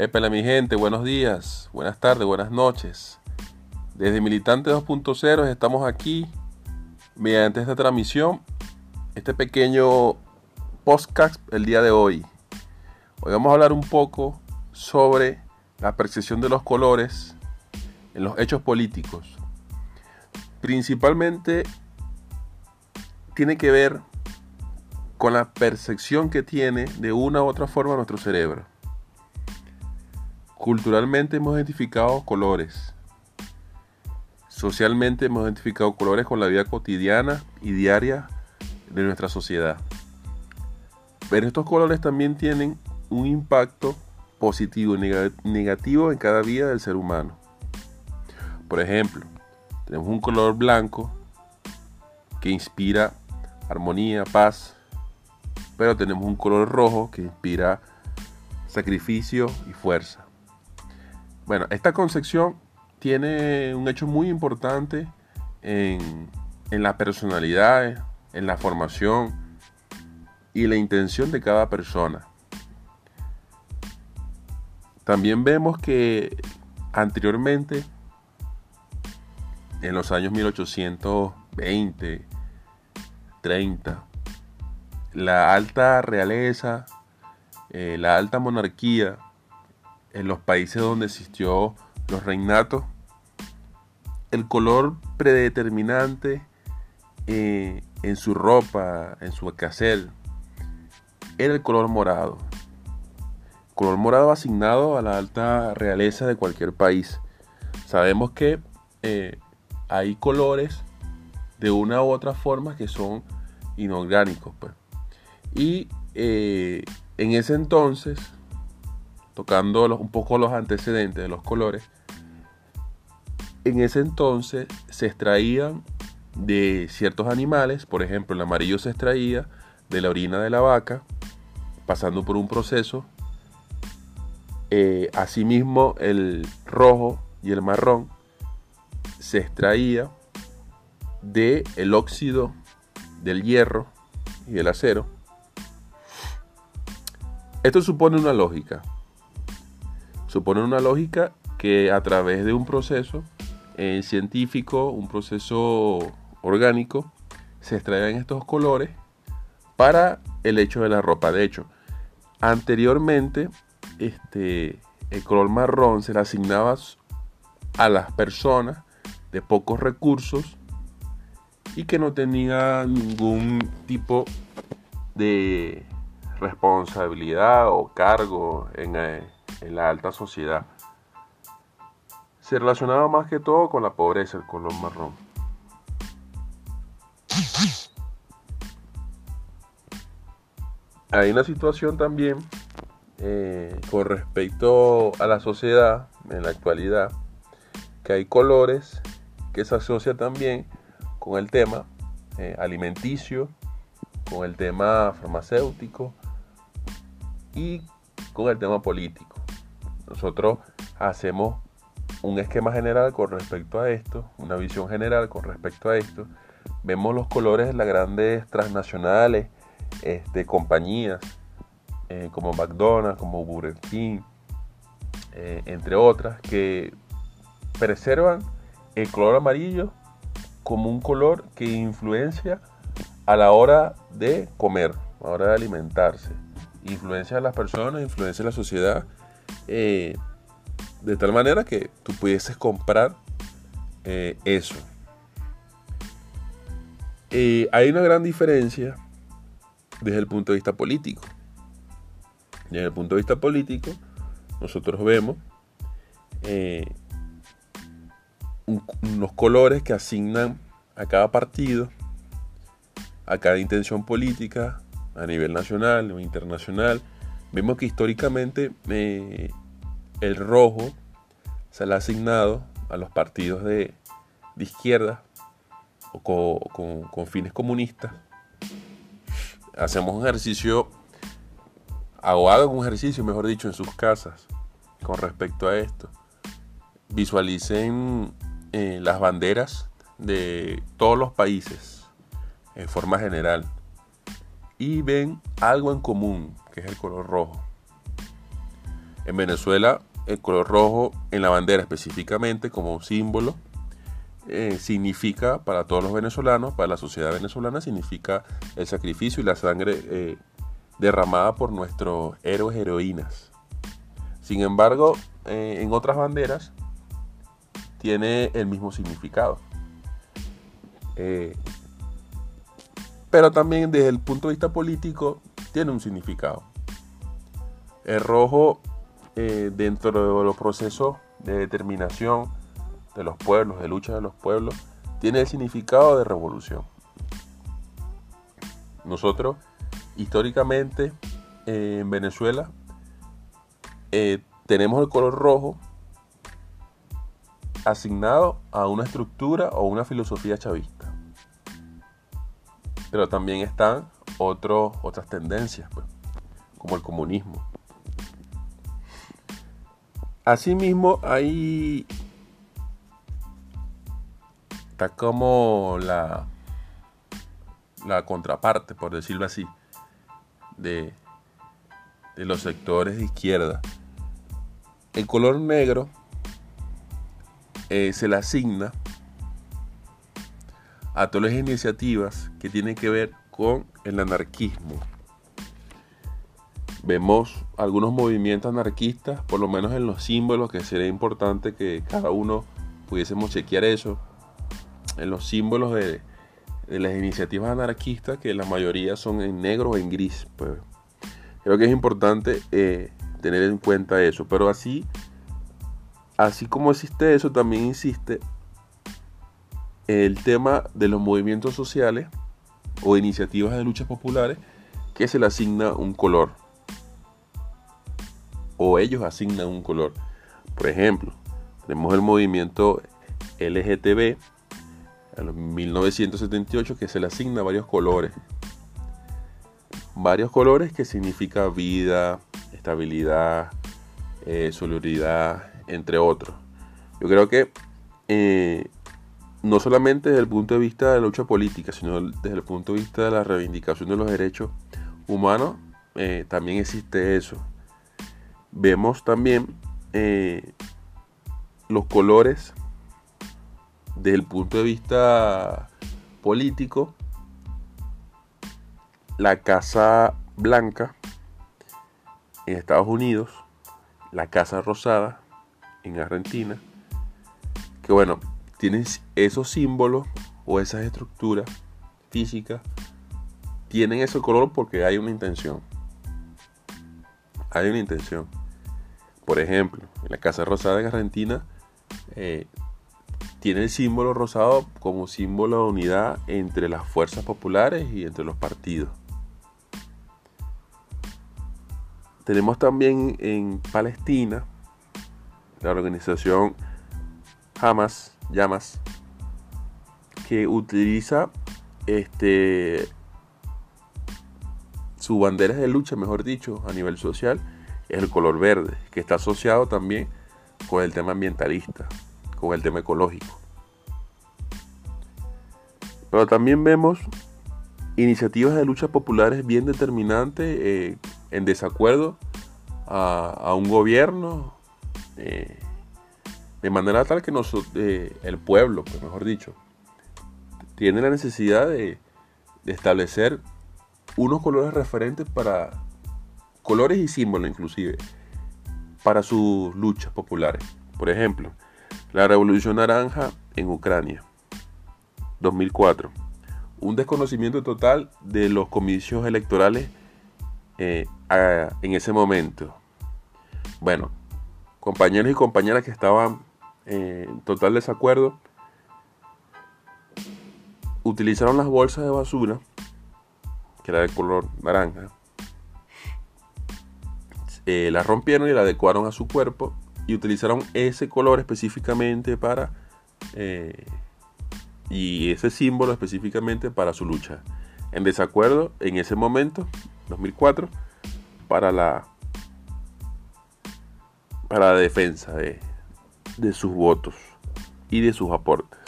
Épela mi gente, buenos días, buenas tardes, buenas noches. Desde Militante 2.0 estamos aquí mediante esta transmisión, este pequeño podcast el día de hoy. Hoy vamos a hablar un poco sobre la percepción de los colores en los hechos políticos. Principalmente tiene que ver con la percepción que tiene de una u otra forma nuestro cerebro. Culturalmente hemos identificado colores. Socialmente hemos identificado colores con la vida cotidiana y diaria de nuestra sociedad. Pero estos colores también tienen un impacto positivo y negativo en cada vida del ser humano. Por ejemplo, tenemos un color blanco que inspira armonía, paz, pero tenemos un color rojo que inspira sacrificio y fuerza. Bueno, esta concepción tiene un hecho muy importante en, la personalidad, en la formación y la intención de cada persona. También vemos que anteriormente, en los años 1820, 30, la alta realeza, eh, la alta monarquía, en los países donde existió los reinatos, el color predeterminante eh, en su ropa, en su casel, era el color morado. color morado asignado a la alta realeza de cualquier país. Sabemos que eh, hay colores de una u otra forma que son inorgánicos. Pues. Y eh, en ese entonces, tocando un poco los antecedentes de los colores, en ese entonces se extraían de ciertos animales, por ejemplo el amarillo se extraía de la orina de la vaca, pasando por un proceso. Eh, asimismo el rojo y el marrón se extraía de el óxido del hierro y del acero. Esto supone una lógica supone una lógica que a través de un proceso eh, científico, un proceso orgánico, se extraen estos colores para el hecho de la ropa. De hecho, anteriormente este, el color marrón se le asignaba a las personas de pocos recursos y que no tenía ningún tipo de responsabilidad o cargo en, eh, en la alta sociedad. Se relacionaba más que todo con la pobreza, el color marrón. Hay una situación también eh, con respecto a la sociedad en la actualidad, que hay colores que se asocian también con el tema eh, alimenticio, con el tema farmacéutico y con el tema político. Nosotros hacemos un esquema general con respecto a esto, una visión general con respecto a esto. Vemos los colores de las grandes transnacionales, este, compañías eh, como McDonald's, como Burger King, eh, entre otras, que preservan el color amarillo como un color que influencia a la hora de comer, a la hora de alimentarse. Influencia a las personas, influencia a la sociedad eh, de tal manera que tú pudieses comprar eh, eso. Eh, hay una gran diferencia desde el punto de vista político. Desde el punto de vista político, nosotros vemos unos colores que asignan a cada partido, a cada intención política, a nivel nacional o internacional, Vemos que históricamente eh, el rojo se le ha asignado a los partidos de, izquierda o con, fines comunistas. Hacemos un ejercicio, o hagan un ejercicio, mejor dicho, en sus casas con respecto a esto. Visualicen eh, las banderas de todos los países en forma general y ven algo en común, que es el color rojo. En Venezuela, el color rojo en la bandera específicamente como un símbolo eh, significa para todos los venezolanos, para la sociedad venezolana, significa el sacrificio y la sangre eh, derramada por nuestros héroes heroínas. Sin embargo, eh, en otras banderas tiene el mismo significado. pero también desde el punto de vista político tiene un significado. El rojo dentro de los procesos de determinación de los pueblos, de lucha de los pueblos, tiene el significado de revolución. Nosotros, históricamente, eh, en Venezuela, eh, tenemos el color rojo asignado a una estructura o una filosofía chavista. Pero también están otras tendencias, pues, como el comunismo. Asimismo, hay está como la, la contraparte, por decirlo así, de, de los sectores de izquierda. El color negro eh, se le asigna a todas las iniciativas que tienen que ver con el anarquismo. Vemos algunos movimientos anarquistas, por lo menos en los símbolos, que sería importante que cada uno pudiésemos chequear eso en los símbolos de, las iniciativas anarquistas, que la mayoría son en negro o en gris. Pues. Creo que es importante eh, tener en cuenta eso. Pero así, así como existe eso, también existe el tema de los movimientos sociales o iniciativas de luchas populares que se le asigna un color. O ellos asignan un color. Por ejemplo, tenemos el movimiento LGTB, en 1978 que se le asigna varios colores. Varios colores que significa vida, estabilidad, eh, solidaridad, entre otros. Yo creo que eh, no solamente desde el punto de vista de la lucha política, sino desde el punto de vista de la reivindicación de los derechos humanos, eh, también existe eso. Vemos también los colores desde el punto de vista político, la Casa Blanca en Estados Unidos, la Casa Rosada en Argentina, que bueno, tienen esos símbolos o esas estructuras físicas, tienen ese color porque hay una intención. Hay una intención. Por ejemplo, en la Casa Rosada en Argentina, eh, tiene el símbolo rosado como símbolo de unidad entre las fuerzas populares y entre los partidos. Tenemos también en Palestina la organización Hamas, Llamas, que utiliza este su bandera de lucha, mejor dicho, a nivel social, es el color verde, que está asociado también con el tema ambientalista con el tema ecológico. Pero también vemos iniciativas de lucha populares bien determinantes eh, en desacuerdo a, un gobierno eh, de manera tal que el pueblo, pues mejor dicho, tiene la necesidad de, de establecer unos colores referentes para colores y símbolos inclusive para sus luchas populares. Por ejemplo, la Revolución Naranja en Ucrania. 2004. Un desconocimiento total de los comicios electorales eh, en ese momento. Bueno, compañeros y compañeras que estaban eh, total desacuerdo, utilizaron las bolsas de basura, que era de color naranja, eh, las rompieron y la adecuaron a su cuerpo y utilizaron ese color específicamente para eh, y ese símbolo específicamente para su lucha. En desacuerdo en ese momento, 2004, para la para la defensa de, de sus votos y de sus aportes.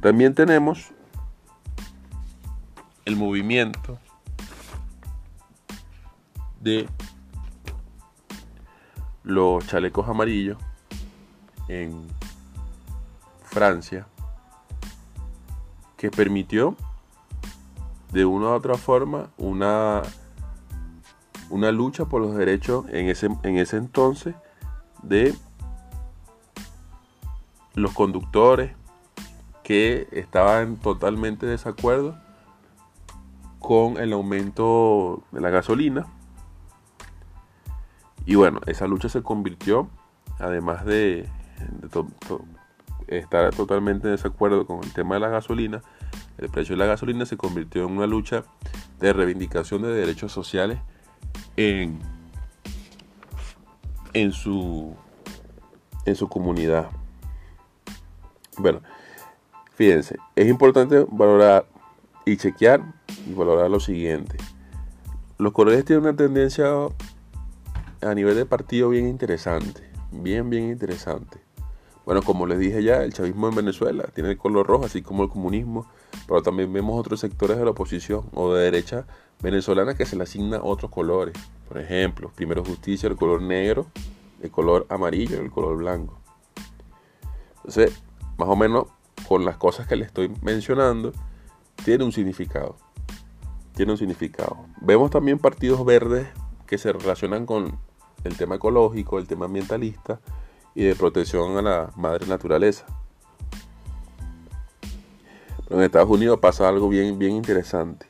También tenemos el movimiento de los chalecos amarillos en Francia, que permitió de una u otra forma una, una lucha por los derechos en ese, en ese entonces de los conductores que estaban totalmente de desacuerdo con el aumento de la gasolina. Y bueno, esa lucha se convirtió, además de, estar totalmente en desacuerdo con el tema de la gasolina, el precio de la gasolina se convirtió en una lucha de reivindicación de derechos sociales en, en, su, en su comunidad. Bueno, fíjense, es importante valorar y chequear y valorar lo siguiente. Los colores tienen una tendencia a nivel de partido bien interesante, bien, bien interesante. Bueno, como les dije ya, el chavismo en Venezuela tiene el color rojo, así como el comunismo, pero también vemos otros sectores de la oposición o de derecha venezolana que se le asigna otros colores. Por ejemplo, primero justicia, el color negro, el color amarillo y el color blanco. Entonces, más o menos con las cosas que les estoy mencionando, tiene un significado. Tiene un significado. Vemos también partidos verdes que se relacionan con el tema ecológico, el tema ambientalista y de protección a la madre naturaleza. Pero en Estados Unidos pasa algo bien, bien interesante.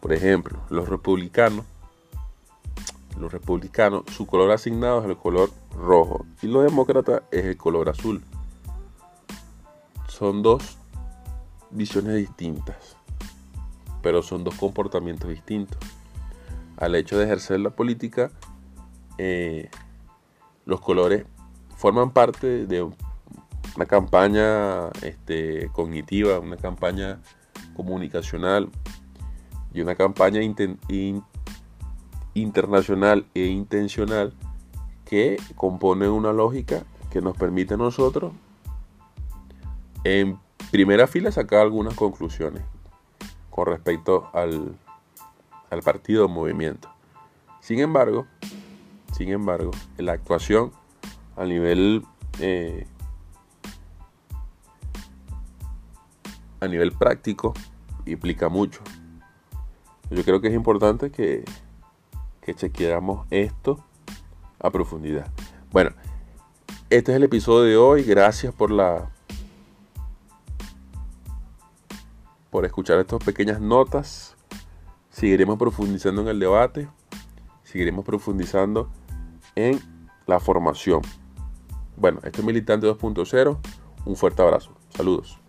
Por ejemplo, los republicanos, los republicanos, su color asignado es el color rojo y los demócratas es el color azul. Son dos visiones distintas, pero son dos comportamientos distintos. Al hecho de ejercer la política, eh, los colores forman parte de una campaña este, cognitiva, una campaña comunicacional y una campaña internacional e intencional que compone una lógica que nos permite a nosotros en primera fila sacar algunas conclusiones con respecto al, al partido o movimiento. Sin embargo, sin embargo, la actuación a nivel eh, a nivel práctico implica mucho. Yo creo que es importante que, que chequeáramos esto a profundidad. Bueno, este es el episodio de hoy. Gracias por la por escuchar estas pequeñas notas. Seguiremos profundizando en el debate. Seguiremos profundizando en la formación. Bueno, este es Militante 2.0. Un fuerte abrazo. Saludos.